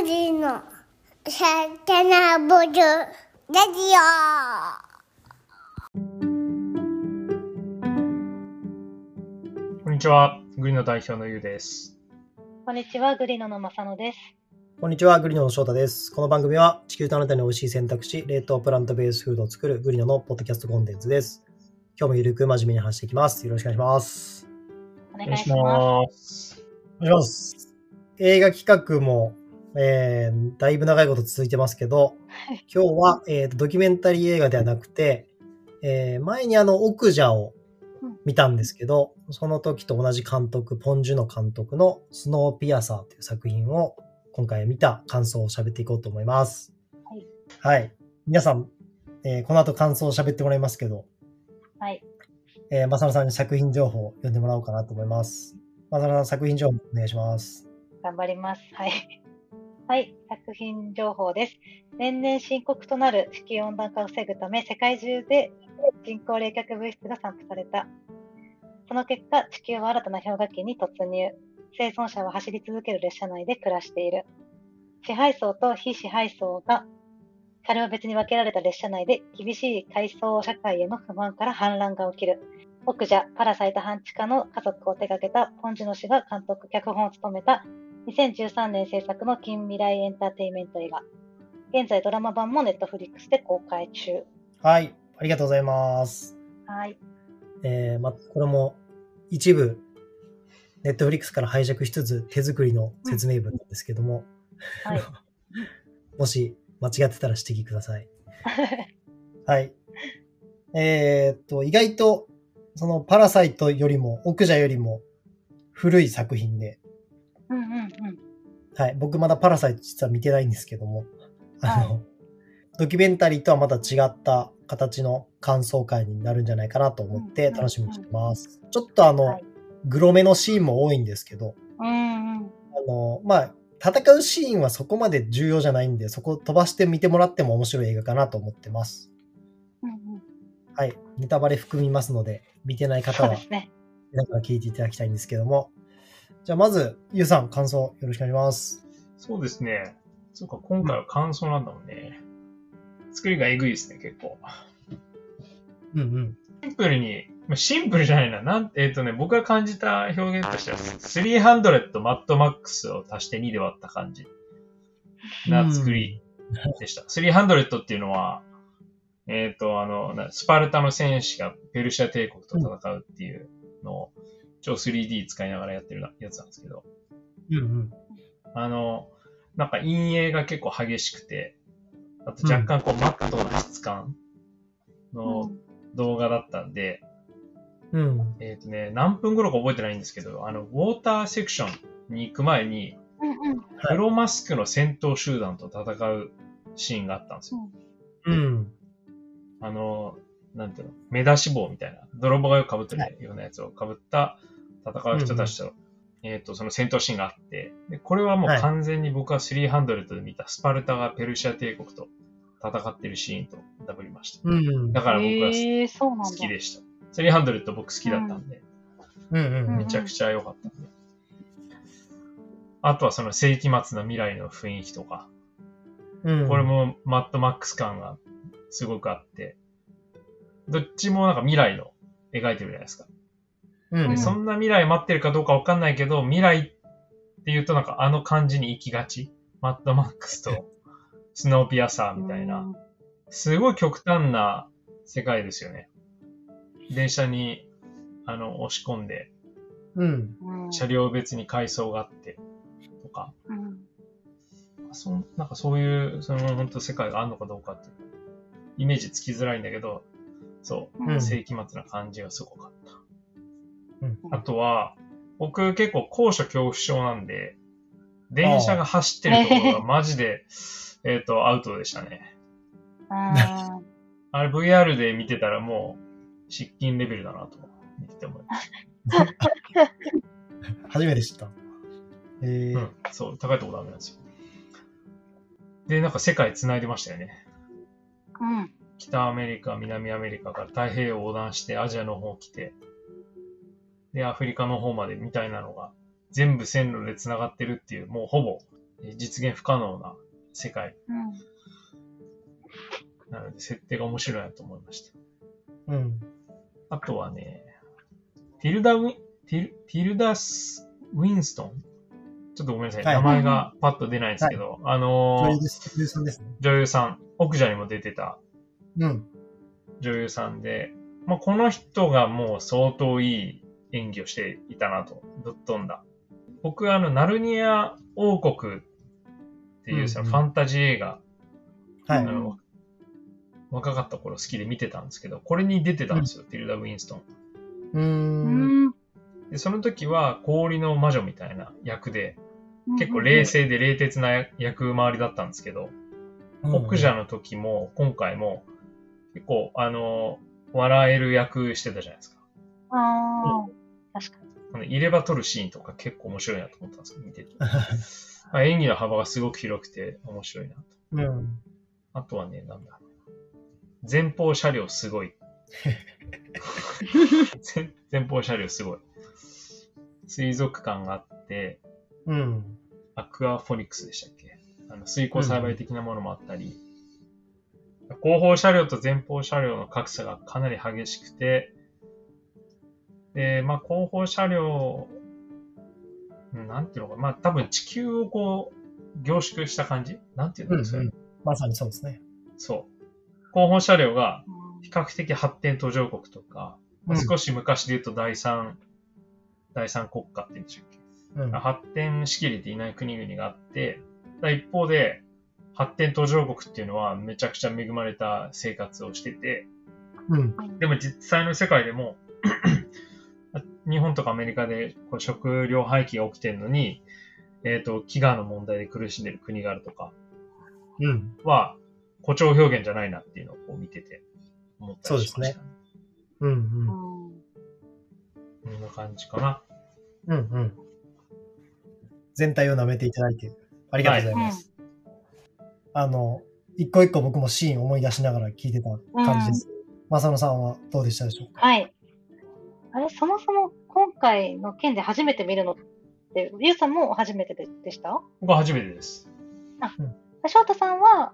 グリのサタナボルラジこんにちは。グリの代表のゆうです。こんにちは、グリノの正野です。こんにちは、グリノの翔太です。この番組は地球とあなたに美味しい選択肢、冷凍プラントベースフードを作るグリノのポッドキャストコンテンツです。今日もゆるく真面目に話していきます。よろしくお願いします。お願いします。す。お願いします。映画企画も、えー、だいぶ長いこと続いてますけど、今日は、えーと、ドキュメンタリー映画ではなくて、えー前にあの、奥者を見たんですけど、その時と同じ監督、ポン・ジュノ監督のスノーピアサーという作品を今回見た感想を喋っていこうと思います。はい。はい。皆さん、えーこの後感想を喋ってもらいますけど、はい。えー、まさのさんに作品情報を読んでもらおうかなと思います。まさのさん、作品情報お願いします。頑張ります。はい。はい。作品情報です。年々深刻となる地球温暖化を防ぐため、世界中で人工冷却物質が散布された。その結果、地球は新たな氷河期に突入。生存者は走り続ける列車内で暮らしている。支配層と非支配層が車両別に分けられた列車内で厳しい階層社会への不満から反乱が起きる。奥者、パラサイト半地下の家族を手掛けたポンジュノ氏が監督、脚本を務めた2013年制作の近未来エンターテインメント映画。現在ドラマ版もネットフリックスで公開中。はい。ありがとうございます。はい。えー、ま、これも一部、ネットフリックスから拝借しつつ手作りの説明文なんですけども、はい。もし間違ってたら指摘ください。はい。えーっと、意外と、そのパラサイトよりも、奥者よりも古い作品で、うんうんうん。はい。僕まだパラサイト実は見てないんですけども、あの、はドキュメンタリーとはまた違った形の感想会になるんじゃないかなと思ってうん楽しみにしてます。ちょっとあの、はいグロめのシーンも多いんですけど、うんうん。あの、まあ、戦うシーンはそこまで重要じゃないんで、そこ飛ばして見てもらっても面白い映画かなと思ってます。うんうん、はい。ネタバレ含みますので、見てない方はね。だから聞いていただきたいんですけども。じゃあまず、ゆうさん、感想よろしくお願いします。そうですね。そうか、今回は感想なんだもんね。作りがえぐいですね、結構。うんうん。シンプルに、まあシンプルじゃないな。なんえっ、とね、僕が感じた表現としては、300マットマックスを足して2で割った感じな作りでした。300っていうのは、えっ、と、あの、なスパルタの戦士がペルシャ帝国と戦うっていうのを、超 3D 使いながらやってるやつなんですけど、うんうん。あの、なんか陰影が結構激しくて、あと若干こうマットな質感の動画だったんで、うん。えっ、とね、何分頃か覚えてないんですけど、あの、ウォーターセクションに行く前に、うんうん。黒マスクの戦闘集団と戦うシーンがあったんですよ。うん。あの、なんていうの、目出し帽みたいな、泥棒がよく被ってるようなやつを被った戦う人たちと、えっ、と、その戦闘シーンがあって、で、これはもうはい完全に僕は300で見たスパルタがペルシャ帝国と戦ってるシーンとダブりました。うん。だから僕は。好きでした。300僕好きだったんで、うんうん。めちゃくちゃ良かったんで。あとはその世紀末の未来の雰囲気とか、うん。これもマットマックス感がすごくあって、どっちもなんか未来の描いてるじゃないですか。うん、でそんな未来待ってるかどうかわかんないけど、未来っていうとなんかあの感じに行きがち。マットマックスと スノーピアサーみたいな。すごい極端な世界ですよね。電車に、あの、押し込んで、うん。うん。車両別に階層があって、とか、うん。そんなんかそういう、その本当世界があるのかどうかっていう、イメージつきづらいんだけど、そう、うん世紀末な感じがすごかった。うんあとは、僕結構高所恐怖症なんで、電車が走ってるところがマジで、えっと、アウトでしたね。ああれ VR で見てたらもう、失禁レベルだなと、見てて思いまし 初めて知った。えた。ーうん、そう、高いところダメなんですよ。で、なんか世界繋いでましたよね。ーうん。北アメリカ、南アメリカから太平洋を横断してアジアの方来て、で、アフリカの方までみたいなのが全部線路で繋がってるっていう、もうほぼえー実現不可能な世界うん。なので、設定が面白いなと思いました。うん。あとはね、ティルダウィン、ティル、ティルダス・ウィンストン？ちょっとごめんなさい。はい名前がパッと出ないんですけど、あのー女優さんですね。女優さん、奥者にも出てたうん。女優さんで、まあ、この人がもう相当いい演技をしていたなと、ぶっ飛んだ。僕はあの、ナルニア王国っていうそのうんうんファンタジー映画、はい。あの、若かった頃好きで見てたんですけど、これに出てたんですよ、ティルダ・ウィンストン。うんん。で、その時は氷の魔女みたいな役で、結構冷静で冷徹な役回りだったんですけど、奥者の時も今回も結構あの、笑える役してたじゃないですか。ああ、確かに。あの入れ歯取るシーンとか結構面白いなと思ったんですよ、見てて。あ演技の幅がすごく広くて面白いなと。うん。あとはね、なんだ。前方車両すごい。前前方車両すごい。水族館があって、うん。アクアフォニックスでしたっけ？あの水耕栽培的なものもあったり、後方車両と前方車両の格差がかなり激しくて、で、まあ後方車両、うんなんていうのかな、まあ多分地球をこう凝縮した感じ？なんていううん。のそれ、うんまさにそうですね。そう。後方車両がうん比較的発展途上国とか、少し昔で言うと第三、第三国家って言うんでしたっけ？うん。発展しきれていない国々があって、だ一方で、発展途上国っていうのはめちゃくちゃ恵まれた生活をしてて、うん。でも実際の世界でも、日本とかアメリカでこう食料廃棄が起きてるのに、えっ、と、飢餓の問題で苦しんでる国があるとかうん。は、誇張表現じゃないなっていうのをこう見てて思ったりしました、ね。うん。うん。うんこんな感じかな。うん。うん。全体を舐めていただいて、ありがとうございます。あの、一個一個僕もシーン思い出しながら聞いてた感じです。まさのさんはどうでしたでしょうか？はい。あれ、そもそも今回の件で初めて見るのって、ゆうさんも初めてででした？僕は初めてです。翔太さんは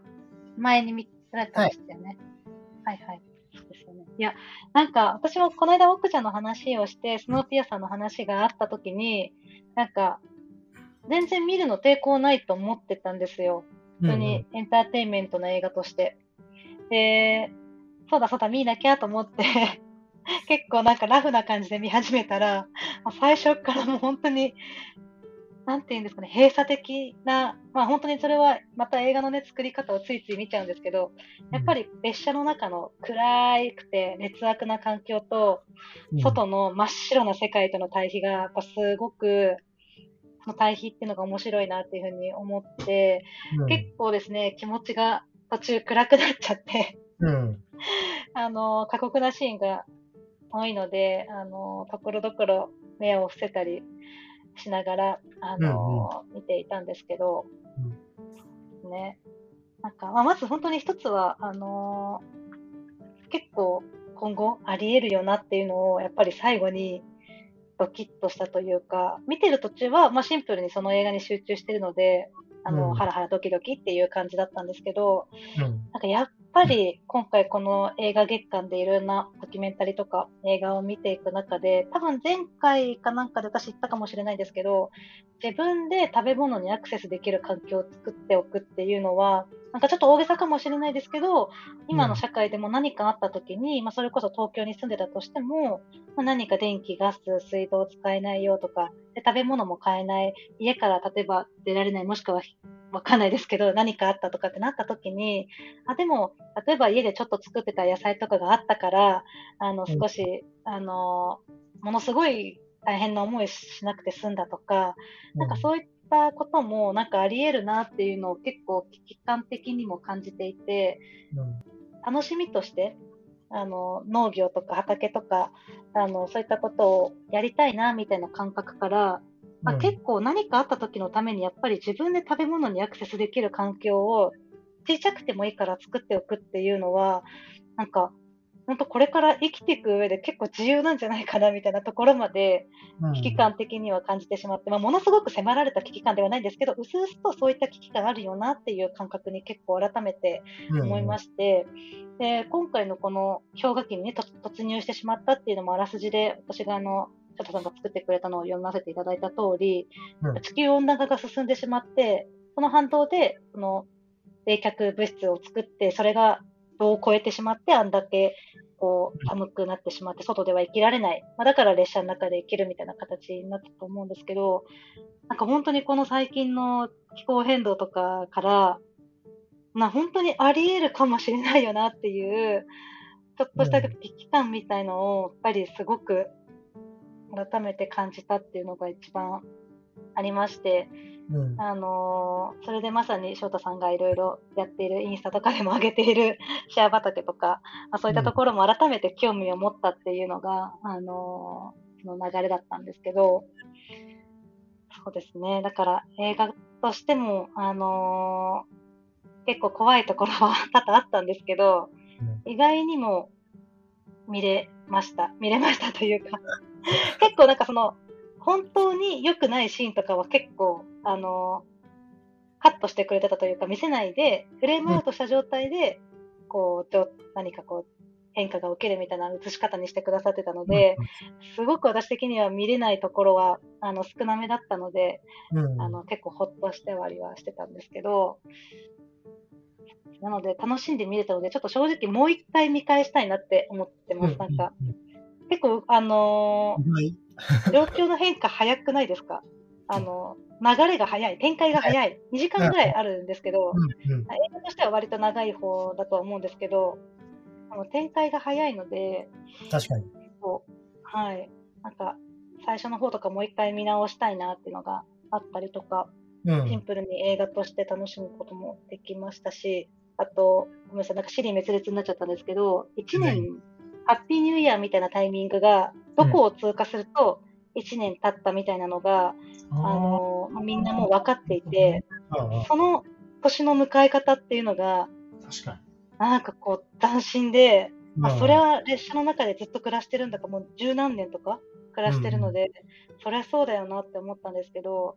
前に見られたんでしたよね。はい、はい、そうですよね。いや、なんか私もこの間奥者の話をして、スノーピアさんの話があった時に、なんか、全然見るの抵抗ないと思ってたんですよ。普通にエンターテインメントの映画として。で、そうだそうだ見なきゃと思って、結構なんかラフな感じで見始めたら、最初からもう本当に、なんていうんですかね、閉鎖的な、まあ本当にそれはまた映画のね、作り方をついつい見ちゃうんですけど、やっぱり列車の中の暗くて劣悪な環境と、うん、外の真っ白な世界との対比が、やっぱすごく、その対比っていうのが面白いなっていうふうに思って、うん、結構ですね、気持ちが途中暗くなっちゃって、うん。あの、過酷なシーンが多いので、あの、ところどころ目を伏せたりしながら、あの、見ていたんですけど、ね。なんか、まあ、まず本当に一つは、あの結構今後あり得るよなっていうのを、やっぱり最後にドキッとしたというか、見てる途中は、まあ、シンプルにその映画に集中してるので、あの、うんハラハラドキドキっていう感じだったんですけど、うん。なんかやっぱり今回この映画月間でいろんなドキュメンタリーとか映画を見ていく中で、多分前回かなんかで私言ったかもしれないですけど、自分で食べ物にアクセスできる環境を作っておくっていうのは、なんかちょっと大げさかもしれないですけど、今の社会でも何かあった時に、まあそれこそ東京に住んでたとしても、まあ、何か電気、ガス、水道使えないよとか、で食べ物も買えない、家から例えば出られない、もしくはわかんないですけど、何かあったとかってなった時に、あ、でも、例えば家でちょっと作ってた野菜とかがあったから、あの、うん少し、あの、ものすごい大変な思いしなくて済んだとか、なんかそういったこともなんかあり得るなっていうのを結構危機感的にも感じていて、うん。楽しみとして、あの、農業とか畑とか、あの、そういったことをやりたいな、みたいな感覚から、まあ、うん。結構何かあった時のためにやっぱり自分で食べ物にアクセスできる環境を小さくてもいいから作っておくっていうのは、なんか本当これから生きていく上で結構重要なんじゃないかなみたいなところまで危機感的には感じてしまって、まあ、ものすごく迫られた危機感ではないんですけど、うすうすとそういった危機感あるよなっていう感覚に結構改めて思いまして、で今回のこの氷河期に、ね、と突入してしまったっていうのもあらすじで、私があの、佐藤さんが作ってくれたのを読ませていただいた通り、うん地球温暖化が進んでしまって、その反動で、その冷却物質を作って、それが度を超えてしまって、あんだけこう寒くなってしまって、外では生きられない。まあ、だから列車の中で生きるみたいな形になったと思うんですけど、なんか本当にこの最近の気候変動とかから、まあ本当にあり得るかもしれないよなっていう、ちょっとした危機感みたいのを、やっぱりすごく改めて感じたっていうのが一番ありまして、うんあのーそれでまさに翔太さんがいろいろやっているインスタとかでも上げている シェア畑とか、まあ、そういったところも改めて興味を持ったっていうのが、あのーその流れだったんですけど、そうですね。だから映画としても、あのー結構怖いところは 多々あったんですけど、意外にも見れました。見れましたというか、結構なんかその、本当に良くないシーンとかは結構、あのカットしてくれてたというか、見せないで、フレームアウトした状態で、こう、何かこう、変化が起きるみたいな映し方にしてくださってたので、すごく私的には見れないところは、あの、少なめだったので、うんあの、結構ほっとしてはりはしてたんですけど、なので楽しんで見れたので、ちょっと正直もう一回見返したいなって思ってます。なんか、結構、あのーはい状況の変化早くないですか？あの、流れが早い、展開が早い。2時間ぐらいあるんですけど、うんうん映画としては割と長い方だとは思うんですけど、あの展開が早いので、確かに。はい。なんか、最初の方とかもう一回見直したいなっていうのがあったりとか、うん。シンプルに映画として楽しむこともできましたし、あと、ごめんなさい、なんか尻滅裂になっちゃったんですけど、1はい年、ハッピーニューイヤーみたいなタイミングが、どこを通過すると1年経ったみたいなのが、あのみんなもう分かっていて、うんうん。その年の迎え方っていうのが、確かに。なんかこう、斬新で、あ、うんそれは列車の中でずっと暮らしてるんだから、もう十何年とか暮らしてるので、そりゃそうだよなって思ったんですけど、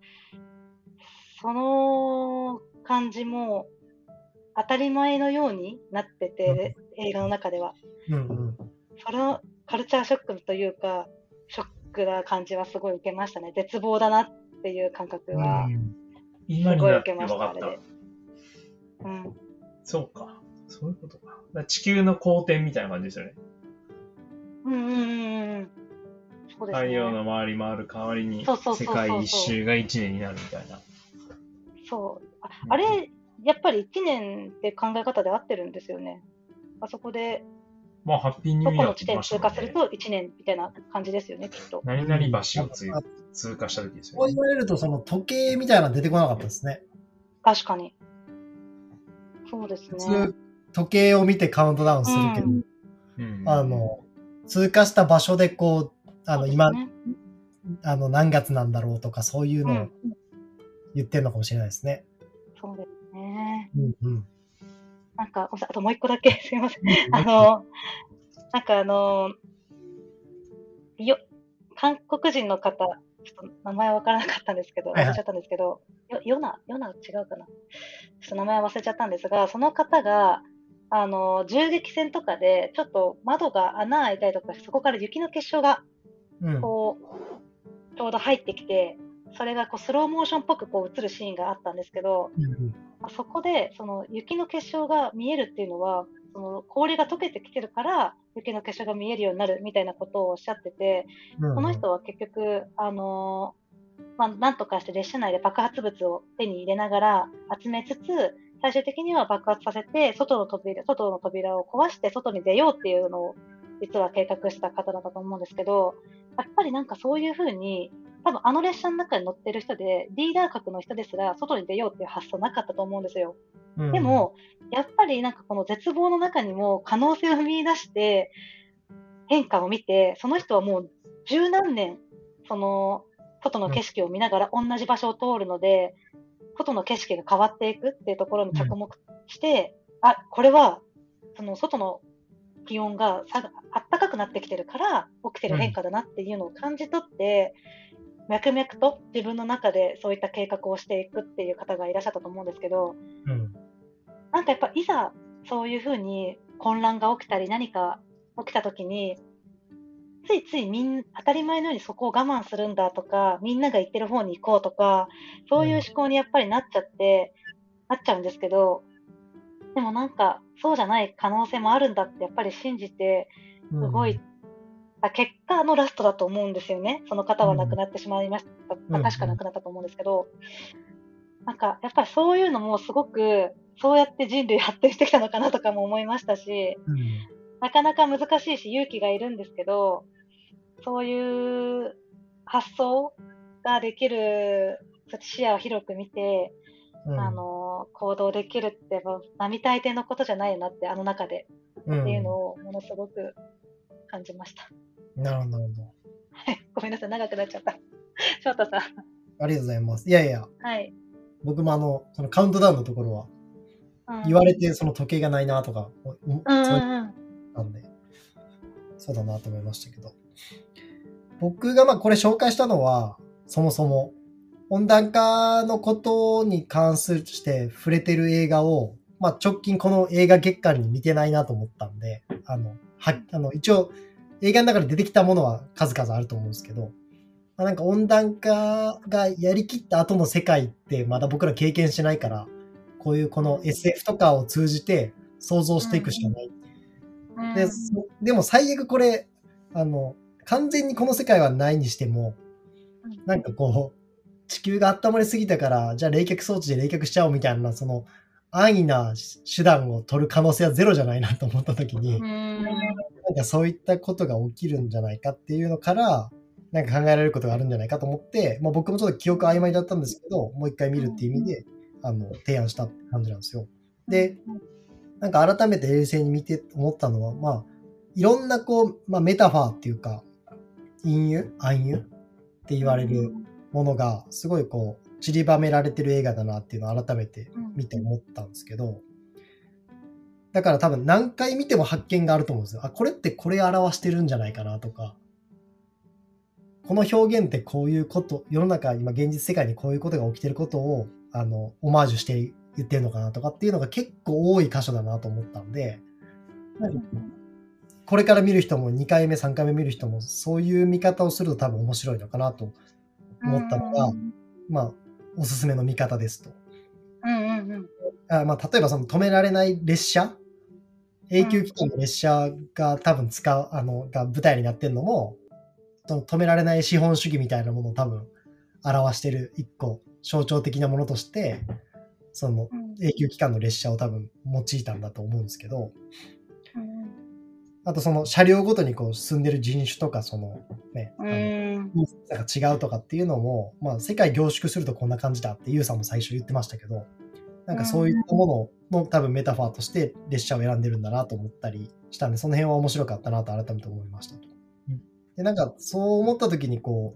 その感じも当たり前のようになってて、映画の中では。うんうんそのカルチャーショックというか、ショックな感じはすごい受けましたね。絶望だなっていう感覚は、すごい受けましたあれでた。うん、そうか。そういうことか。だから地球の公転みたいな感じですよね。うんうんうんうん。そうですね。太陽の周り回る代わりに世界一周が1年になるみたいな。そう。ああれ、やっぱり1年って考え方で合ってるんですよね。あそこで、まあ、ハッピーニュどこーイヤーっての地点通。過すると1年みたいな感じですよね、きっと。何々橋を通過した時ですこうよね。言われると、その時計みたいなの出てこなかったですね。確かに。そうです普ね通。、時計を見てカウントダウンするけど、うんうんあ、の、通過した場所でこう、あの、今、ねあの、何月なんだろうとか、そういうのをうん、言ってるのかもしれないですね。そうですね。うんうん。なんか、あともう一個だけ、すいません。あの、なんかあの、よ、韓国人の方、ちょっと名前わからなかったんですけど、忘れちゃったんですけど、よ、ヨナ、ヨナ違うかな。ちょっと名前忘れちゃったんですが、その方が、あの、銃撃戦とかで、ちょっと窓が穴開いたりとか、そこから雪の結晶が、うん。こう、ちょうど入ってきて、それがこうスローモーションっぽくこう映るシーンがあったんですけど、うんそこで、その雪の結晶が見えるっていうのは、その氷が溶けてきてるから、雪の結晶が見えるようになるみたいなことをおっしゃってて、うんこの人は結局、あのーまあ、なんとかして列車内で爆発物を手に入れながら集めつつ、最終的には爆発させて、外の扉、外の扉を壊して外に出ようっていうのを、実は計画した方だったと思うんですけど、やっぱりなんかそういうふうに、多分あの列車の中に乗ってる人で、リーダー格の人ですら外に出ようっていう発想なかったと思うんですよ。うんでも、やっぱりなんかこの絶望の中にも可能性を見出して、変化を見て、その人はもう十何年、その、外の景色を見ながら同じ場所を通るので、外の景色が変わっていくっていうところに着目して、あ、これは、その外の気温があったかくなってきてるから起きてる変化だなっていうのを感じ取って、脈々と自分の中でそういった計画をしていくっていう方がいらっしゃったと思うんですけど、うん。なんかやっぱいざそういうふうに混乱が起きたり何か起きた時に、ついついみん当たり前のようにそこを我慢するんだとか、みんなが言ってる方に行こうとか、そういう思考にやっぱりなっちゃって、なっちゃうんですけど、でもなんかそうじゃない可能性もあるんだってやっぱり信じてうん動いた結果のラストだと思うんですよね。その方は亡くなってしまいました。うん確か亡くなったと思うんですけど、なんかやっぱりそういうのもすごくそうやって人類発展してきたのかなとかも思いましたし、うん。なかなか難しいし勇気がいるんですけど、そういう発想ができる、視野を広く見て、うん。あの、行動できるって、並大抵のことじゃないよなって、あの中で、うん、っていうのをものすごく感じました。なるほど、なるほど。ごめんなさい、長くなっちゃった。翔太さん。ありがとうございます。いやいや、はい。僕もあの、そのカウントダウンのところは、うん言われてその時計がないなとか、うんうんそううん。なんで、そうだなと思いましたけど。僕がまあこれ紹介したのは、そもそも温暖化のことに関すして触れてる映画を、まあ直近この映画月間に見てないなと思ったんで、あの、は、あの、一応映画の中で出てきたものは数々あると思うんですけど、まあ、なんか温暖化がやりきった後の世界ってまだ僕ら経験してないから、こういうこの SF とかを通じて想像していくしかない。うん。で、そでも最悪これ、あの、完全にこの世界はないにしても、なんかこう、地球が温まりすぎたから、じゃあ冷却装置で冷却しちゃおうみたいな、その安易な手段を取る可能性はゼロじゃないなと思った時に、うんなんかそういったことが起きるんじゃないかっていうのから、なんか考えられることがあるんじゃないかと思って、まあ、僕もちょっと記憶曖昧だったんですけど、もう一回見るっていう意味で、あの、提案したって感じなんですよ。で、なんか改めて冷静に見て思ったのは、まあ、いろんなこう、まあ、メタファーっていうか、隠喩暗喩って言われるものが、すごいこう、散りばめられてる映画だなっていうのを改めて見て思ったんですけど、だから多分何回見ても発見があると思うんですよ。あ、これってこれ表してるんじゃないかなとか、この表現ってこういうこと、世の中、今現実世界にこういうことが起きてることを、あの、オマージュして言ってるのかなとかっていうのが結構多い箇所だなと思ったんで、これから見る人も2回目、3回目見る人もそういう見方をすると多分面白いのかなと思ったのが、うん。まあ、おすすめの見方ですと。うんうんうん。あまあ、例えばその止められない列車？永久期間の列車が多分使う、あの、が舞台になってるのも、その止められない資本主義みたいなものを多分表してる一個象徴的なものとして、そのうん永久期間の列車を多分用いたんだと思うんですけど、うんあとその車両ごとにこう進んでる人種とかそのね、あうのんなんか違うとかっていうのも、まあ世界凝縮するとこんな感じだってユウさんも最初言ってましたけど、なんかそういったものの多分メタファーとして列車を選んでるんだなと思ったりしたんで、その辺は面白かったなと改めて思いましたと。で、なんかそう思った時にこ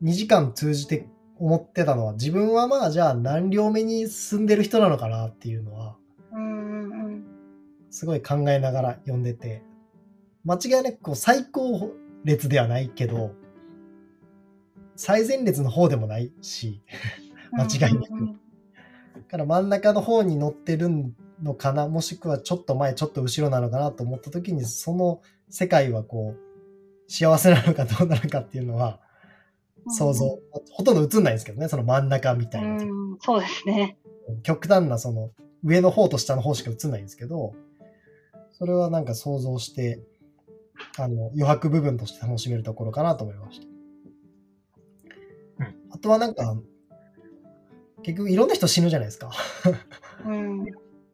う、2時間通じて思ってたのは、自分はまあじゃあ何両目に進んでる人なのかなっていうのは、すごい考えながら読んでて、間違いなくこう最高列ではないけど、最前列の方でもないし、間違いなくから真ん中の方に乗ってるのかな、もしくはちょっと前、ちょっと後ろなのかなと思った時に、その世界はこう、幸せなのかどうなのかっていうのは、想像、ほとんど映んないんですけどね、その真ん中みたいな。うんそうですね。極端なその上の方と下の方しか映んないんですけど、それはなんか想像して、あの、余白部分として楽しめるところかなと思いました。うん。あとはなんか、結局いろんな人死ぬじゃないですか。うん。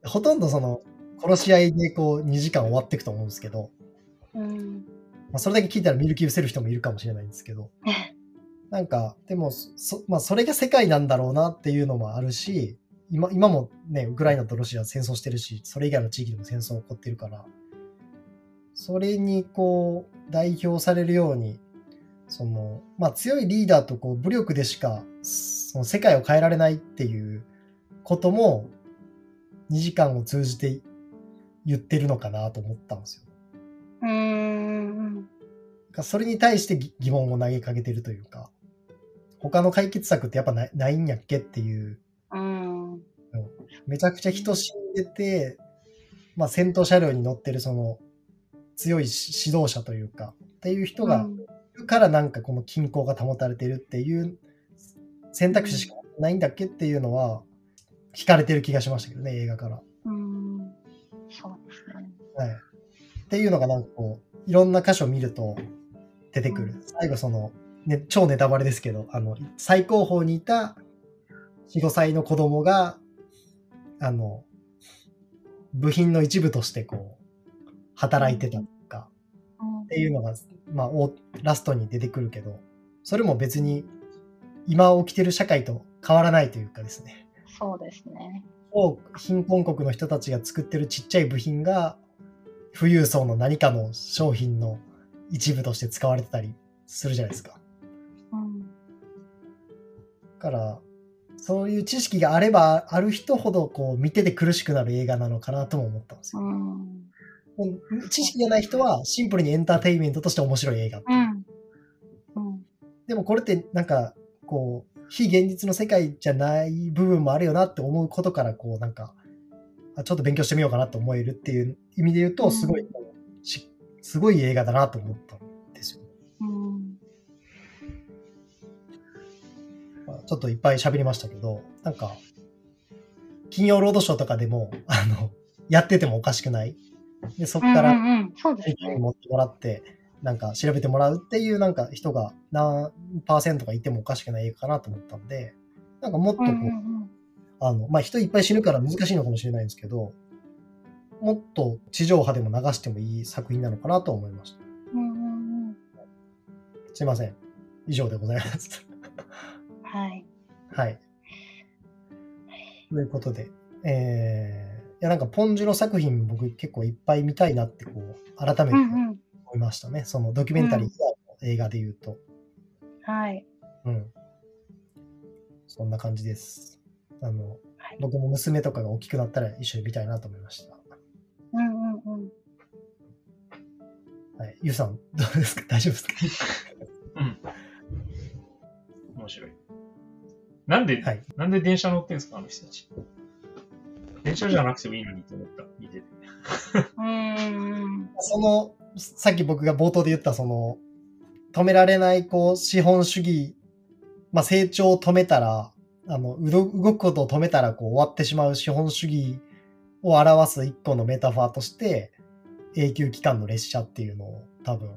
ほとんどその、殺し合いでこう2時間終わっていくと思うんですけど、うん。まあ、それだけ聞いたら見る気失せる人もいるかもしれないんですけど、なんか、でも、そ、まあ、それが世界なんだろうなっていうのもあるし、今、今もね、ウクライナとロシアは戦争してるし、それ以外の地域でも戦争起こってるから、それにこう、代表されるように、その、まあ、強いリーダーとこう、武力でしか、その世界を変えられないっていうことも、2時間を通じて言ってるのかなと思ったんですよ。うーん。それに対して疑疑問を投げかけてるというか、他の解決策ってやっぱないないんやっけっていう、うん。めちゃくちゃ人死んでて、まあ戦闘車両に乗ってるその強いし指導者というか、っていう人がからなんかこの均衡が保たれてるっていう選択肢しかないんだっけっていうのは惹かれてる気がしましたけどね、映画から。うん。そうですね。はい。っていうのがなんかこう、いろんな箇所見ると出てくる。最後その、ね、超ネタバレですけど、あの、最高峰にいた4、5歳の子供が、あの、部品の一部としてこう、働いてたとか、うんっていうのが、まあ、おラストに出てくるけど、それも別に今起きてる社会と変わらないというかですね。そうですね。を貧困国の人たちが作ってるちっちゃい部品が富裕層の何かの商品の一部として使われてたりするじゃないですか。うん。だから、そういう知識があればある人ほどこう見てて苦しくなる映画なのかなとも思ったんですよ。うん。知識がない人はシンプルにエンターテインメントとして面白い映画ううん。うん。でもこれってなんかこう非現実の世界じゃない部分もあるよなって思うことからこうなんかあちょっと勉強してみようかなと思えるっていう意味で言うとすごい、しすごい映画だなと思ったんですよ。うん。まあちょっといっぱい喋りましたけどなんか金曜ロードショーとかでもあのやっててもおかしくないでそこからうんそうですね。持ってもらってなんか調べてもらうっていうなんか人が何パーセントかいてもおかしくない映画かなと思ったんでなんかもっとこう、うんうんあの、まあ、人いっぱい死ぬから難しいのかもしれないんですけど、もっと地上波でも流してもいい作品なのかなと思いました。うんうんうん。すいません。以上でございます。はい。はい。ということで、えー、いやなんかポンジュの作品僕結構いっぱい見たいなってこう、改めてうんうん。思いましたね。そのドキュメンタリー以外の映画で言うと。はい。うん。そんな感じです。あの、はい僕も娘とかが大きくなったら一緒に見たいなと思いました。うんうんうん。はい。ゆうさん、どうですか？大丈夫ですか？うん。面白い。なんで、はいなんで電車乗ってんすか？あの人たち。電車じゃなくてもいいのにと思った。見てて。うんうんその、さっき僕が冒頭で言った、その、止められない、こう、資本主義、まあ、成長を止めたら、あの、動くことを止めたら、こう、終わってしまう資本主義を表す一個のメタファーとして、永久期間の列車っていうのを、多分、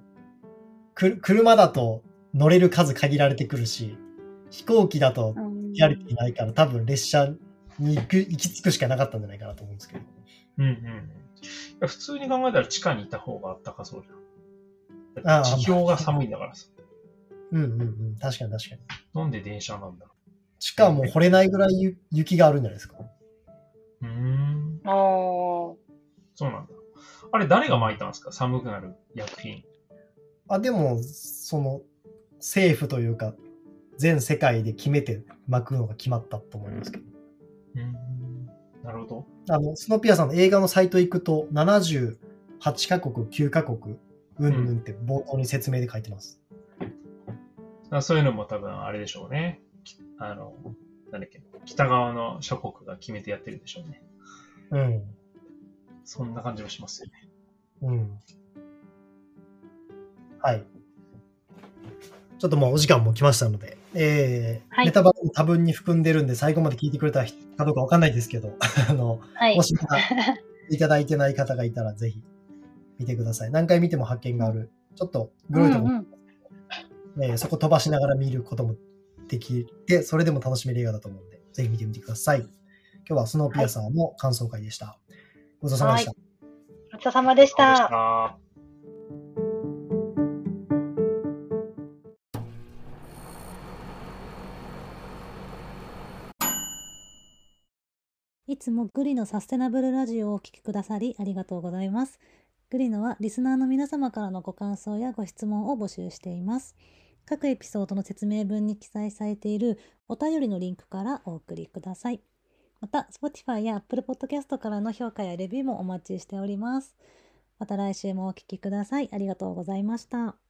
く、車だと乗れる数限られてくるし、飛行機だとうん。リアリティないから、多分列車に行く、行き着くしかなかったんじゃないかなと思うんですけど。うんうん普通に考えたら地下にいた方があったかそうじゃん。地表が寒いんだからさ。うんうんうん。確かに確かに。なんで電車なんだろしかも掘れないぐらいゆ雪があるんじゃないですか。う。ん。おー。そうなんだ。あれ誰が巻いたんですか？寒くなる薬品。あ、でも、その、政府というか、全世界で決めて巻くのが決まったと思いますけど。うーん。なるほど。あの、スノピアさんの映画のサイト行くと、78カ国、9カ国、うんぬんって冒頭に説明で書いてます。あそういうのも多分あれでしょうね。きあの、なんだっけ、北側の諸国が決めてやってるでしょうね。うん。そんな感じもしますよね。うん。はい。ちょっともうお時間も来ましたので、えーはいネタバレも多分に含んでるんで、最後まで聞いてくれた人かどうかわかんないですけど、あの、はいも。しまだいただいてない方がいたら、ぜひ見てください。何回見ても発見がある。ちょっとグロいと思う、うんうんえーそこ飛ばしながら見ることもできて、それでも楽しめる映画だと思うので、ぜひ見てみてください。今日はスノーピアサーの感想会でした。ごちそうさまでした。ごちそうさまでしたいつもグリのサステナブルラジオをお聞きくださりありがとうございます。グリノはリスナーの皆様からのご感想やご質問を募集しています。各エピソードの説明文に記載されているお便りのリンクからお送りください。また、Spotify や Apple Podcast からの評価やレビューもお待ちしております。また来週もお聴きください。ありがとうございました。